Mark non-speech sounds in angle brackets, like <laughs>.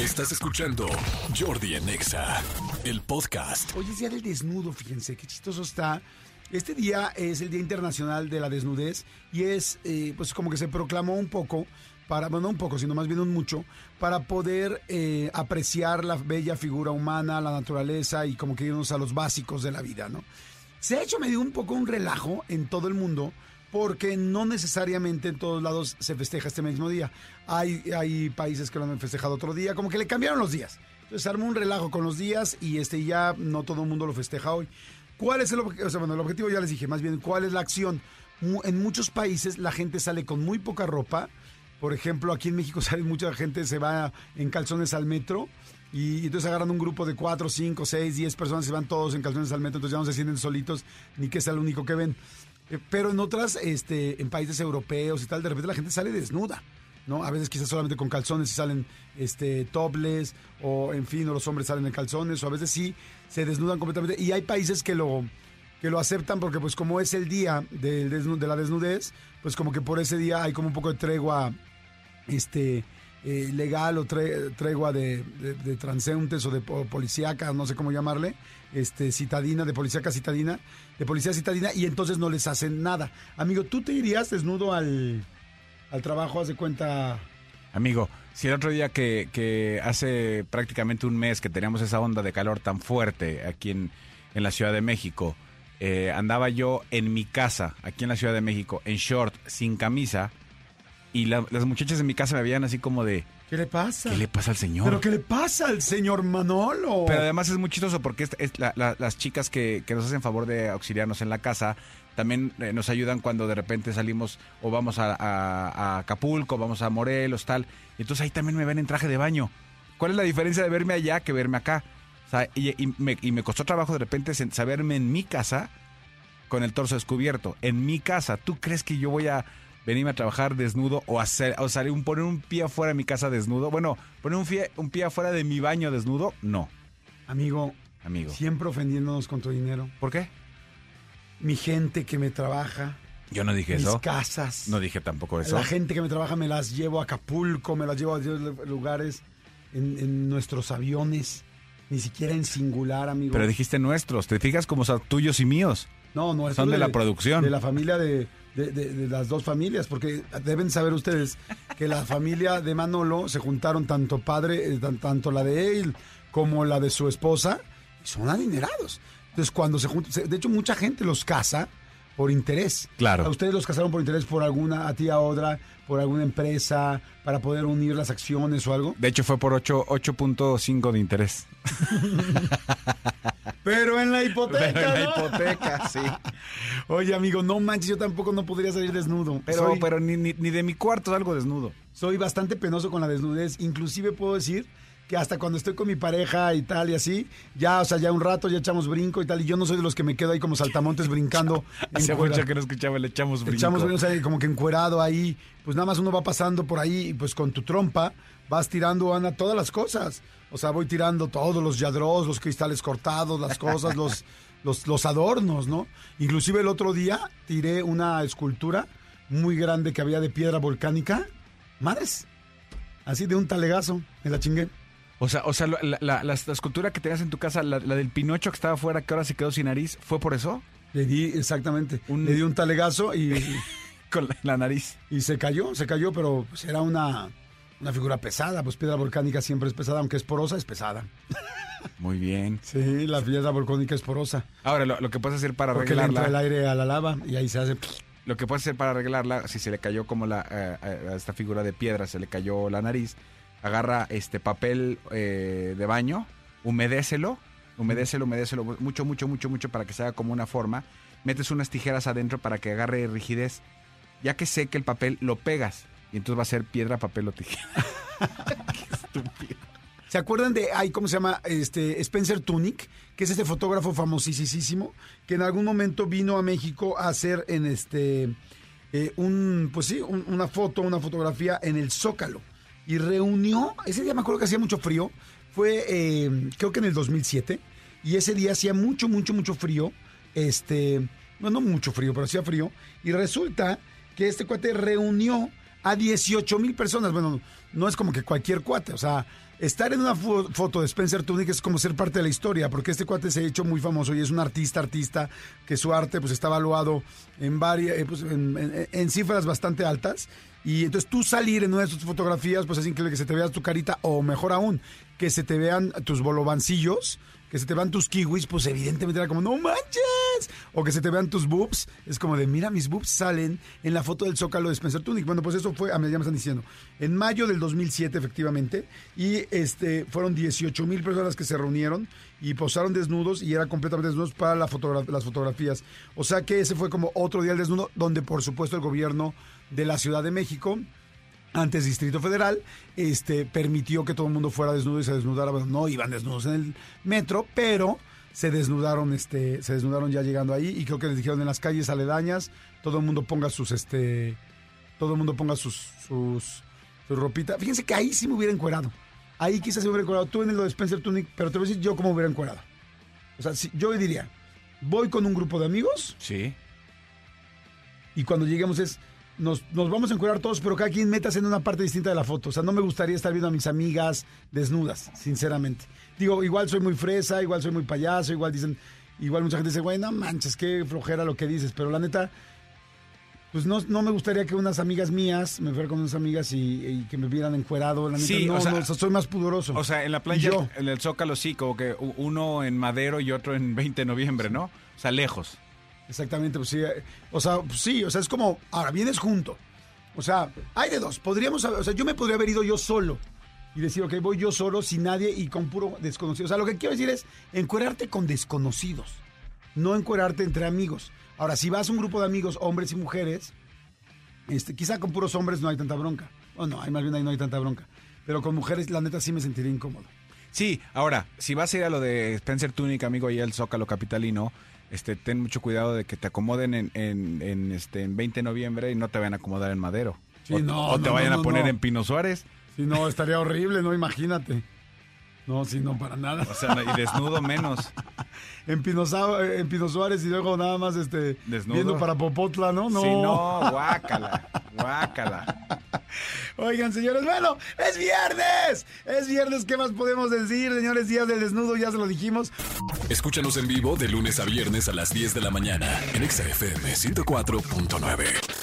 Estás escuchando Jordi en Exa, el podcast. Hoy es día del desnudo, fíjense, qué chistoso está. Este día es el Día Internacional de la Desnudez y es, eh, pues como que se proclamó un poco, para, bueno, no un poco, sino más bien un mucho, para poder eh, apreciar la bella figura humana, la naturaleza y como que irnos a los básicos de la vida, ¿no? Se ha hecho medio un poco un relajo en todo el mundo porque no necesariamente en todos lados se festeja este mismo día. Hay, hay países que lo han festejado otro día, como que le cambiaron los días. Entonces armó un relajo con los días y este ya no todo el mundo lo festeja hoy. ¿Cuál es el, obje- o sea, bueno, el objetivo? Ya les dije, más bien, ¿cuál es la acción? En muchos países la gente sale con muy poca ropa. Por ejemplo, aquí en México <laughs> sale mucha gente, se va en calzones al metro. Y entonces agarran un grupo de 4, 5, 6, 10 personas, se van todos en calzones al metro, entonces ya no se sienten solitos, ni que sea el único que ven. Eh, Pero en otras, este, en países europeos y tal, de repente la gente sale desnuda. ¿no? A veces quizás solamente con calzones y salen este, topless, o en fin, o los hombres salen en calzones, o a veces sí se desnudan completamente. Y hay países que lo, que lo aceptan porque pues como es el día desnu- de la desnudez, pues como que por ese día hay como un poco de tregua este eh, legal o tre- tregua de, de- transeúntes o de policíaca, no sé cómo llamarle, este citadina, de policíaca citadina, de policía citadina, y entonces no les hacen nada. Amigo, ¿tú te irías desnudo al, al trabajo, haz de cuenta? Amigo, si el otro día que, que hace prácticamente un mes que teníamos esa onda de calor tan fuerte aquí en, en la Ciudad de México, eh, andaba yo en mi casa, aquí en la Ciudad de México, en short, sin camisa, y la- las muchachas de mi casa me veían así como de, ¿Qué le pasa? ¿qué le pasa al señor? ¿Pero qué le pasa al señor Manolo? Pero además es muy chistoso porque es- es la- la- las chicas que, que nos hacen favor de auxiliarnos en la casa también eh, nos ayudan cuando de repente salimos o vamos a, a- a Acapulco, vamos a Morelos, tal. Y entonces ahí también me ven en traje de baño. ¿Cuál es la diferencia de verme allá que verme acá? O sea, y, y me, y me costó trabajo de repente saberme en mi casa con el torso descubierto. En mi casa, ¿tú crees que yo voy a venirme a trabajar desnudo o, hacer, o salir un, poner un pie afuera de mi casa desnudo? Bueno, poner un pie, un pie afuera de mi baño desnudo, no, Amigo, amigo. siempre ofendiéndonos con tu dinero. ¿Por qué? Mi gente que me trabaja, Yo no dije mis eso. casas. No dije tampoco eso. La gente que me trabaja me las llevo a Acapulco, me las llevo a lugares en, en nuestros aviones, ni siquiera en singular, amigo. Pero dijiste nuestros. ¿Te fijas como son tuyos y míos? no, no, son de la producción. De la familia de, de- de- de las dos familias, porque deben saber ustedes que la familia de Manolo se juntaron tanto padre, eh, tan- tanto la de él como la de su esposa, y son adinerados. Entonces, cuando se juntan, de hecho, mucha gente los casa por interés. Claro. A ustedes los casaron por interés por alguna, a ti a otra, por alguna empresa, para poder unir las acciones o algo. De hecho, fue por ocho- 8.5 de interés. <laughs> Pero en la <laughs> hipoteca. Pero en la hipoteca, sí. Oye, amigo, no manches, yo tampoco no podría salir desnudo. Pero, Soy- pero ni, ni, ni de mi cuarto salgo desnudo. Soy bastante penoso con la desnudez. Inclusive puedo decir que hasta cuando estoy con mi pareja y tal y así, ya, o sea, ya un rato ya echamos brinco y tal. Y yo no soy de los que me quedo ahí como saltamontes <laughs> brincando. Hace encuera- mucho que no escuchaba, le echamos brinco. Echamos brinco, o sea, como que encuerado ahí. Pues nada más uno va pasando por ahí y pues con tu trompa vas tirando, Ana, todas las cosas. O sea, voy tirando todos los yadros, los cristales cortados, las cosas, los, <laughs> los, los adornos, ¿no? Inclusive el otro día tiré una escultura muy grande que había de piedra volcánica. Madres. Así de un talegazo. Me la chingué. O sea, o sea la, la- escultura que tenías en tu casa, la, la del Pinocho que estaba afuera, que ahora se quedó sin nariz, ¿fue por eso? Le di, exactamente. Un- Le di un talegazo y, <laughs> Con la, la nariz. y se cayó, se cayó, pero pues, era una, una figura pesada. Pues piedra volcánica siempre es pesada, aunque es porosa, es pesada. <laughs> Muy bien. Sí, la piedra volcánica es porosa. Ahora, lo, lo que puedes hacer para Porque le entra el arreglarla, aire a la lava y ahí se hace. lo que puedes hacer para arreglarla, si se le cayó como la, eh, eh, a esta figura de piedra, se le cayó la nariz, agarra este papel eh, de baño, humedécelo, humedécelo, humedécelo mucho, mucho, mucho, mucho para que se haga como una forma, metes unas tijeras adentro para que agarre rigidez, ya que seque el papel, lo pegas y entonces va a ser piedra, papel o tijera. <laughs> Qué estúpido. ¿Se acuerdan de, ay, ¿cómo se llama? Este, Spencer Tunick, que es este fotógrafo famosísimo, que en algún momento vino a México a hacer en este, eh, un, pues sí, un- una foto, una fotografía en el Zócalo. Y reunió, ese día me acuerdo que hacía mucho frío, fue eh, creo que en el 2007, y ese día hacía mucho, mucho, mucho frío, este, no, no mucho frío, pero hacía frío, y resulta que este cuate reunió a 18 mil personas, bueno, no es como que cualquier cuate, o sea, estar en una fo- foto de Spencer Tunick es como ser parte de la historia, porque este cuate se ha hecho muy famoso y es un artista, artista, que su arte pues está evaluado en varias, eh, pues, en, cifras bastante altas. Y entonces tú salir en una de sus fotografías, pues es increíble que se te vea tu carita, o mejor aún, que se te vean tus bolovancillos, que se te vean tus kiwis, pues evidentemente era como, no manches. O que se te vean tus boobs, es como de, mira, mis boobs salen en la foto del Zócalo de Spencer Tunick. Bueno, pues eso fue, a mí me están diciendo, en mayo del 2007, efectivamente, y este fueron 18 mil personas que se reunieron y posaron desnudos y era completamente desnudos para las fotografías. O sea que ese fue como otro día del desnudo, donde por supuesto el gobierno de la Ciudad de México antes Distrito Federal, este, permitió que todo el mundo fuera desnudo y se desnudara. Bueno, no iban desnudos en el metro, pero se desnudaron, este, se desnudaron ya llegando ahí y creo que les dijeron en las calles aledañas, todo el mundo ponga sus, este, todo el mundo ponga sus, sus, su ropita. Fíjense que ahí sí me hubiera encuerado. Ahí quizás se me hubiera encuerado. Tú en lo de Spencer Tunic, pero te voy a decir yo cómo me hubiera encuerado. O sea, si- yo diría, voy con un grupo de amigos Sí. y cuando lleguemos es nos, nos vamos a encuadrar todos, pero cada quien metas en una parte distinta de la foto. O sea, no me gustaría estar viendo a mis amigas desnudas, sinceramente. Digo, igual soy muy fresa, igual soy muy payaso, igual dicen, igual mucha gente dice, güey, no manches, qué flojera lo que dices, pero la neta, pues no, no me gustaría que unas amigas mías me fueran con unas amigas y, y que me vieran encuerado. La neta, Sí, no, o sea- no, o sea, soy más pudoroso. O sea, en la Y plancha, yo. en el Zócalo sí, como que uno en Madero y otro en 20 de noviembre, ¿no? O sea, lejos. Exactamente, pues sí. eh, O sea, pues sí, o sea, es como, ahora vienes junto. O sea, hay de dos. Podríamos, o sea, yo me podría haber ido yo solo y decir, ok, voy yo solo, sin nadie y con puro desconocido. O sea, lo que quiero decir es encuerarte con desconocidos, no encuerarte entre amigos. Ahora, si vas a un grupo de amigos, hombres y mujeres, este, quizá con puros hombres no hay tanta bronca. O no, hay más bien ahí no hay tanta bronca. Pero con mujeres, la neta, sí me sentiría incómodo. Sí, ahora, si vas a ir a lo de Spencer Tunic, amigo, ahí al Zócalo Capitalino, este, ten mucho cuidado de que te acomoden en, en, en, este, en 20 de noviembre y no te vayan a acomodar en Madero. Sí, o, no, o te no, vayan no, a poner en Pino Suárez. Si no, estaría horrible, no, imagínate. No, sí, no, para nada. O sea, y desnudo menos. <laughs> en Pino, en Pino Suárez y luego nada más este Desnudo. viendo para Popotla, ¿no? No. Sí, no, guácala, guácala. Oigan, señores, bueno, es viernes. Es viernes, ¿qué más podemos decir, señores? Días del desnudo, ya se lo dijimos. Escúchanos en vivo de lunes a viernes a las 10 de la mañana en Exa FM 104.9.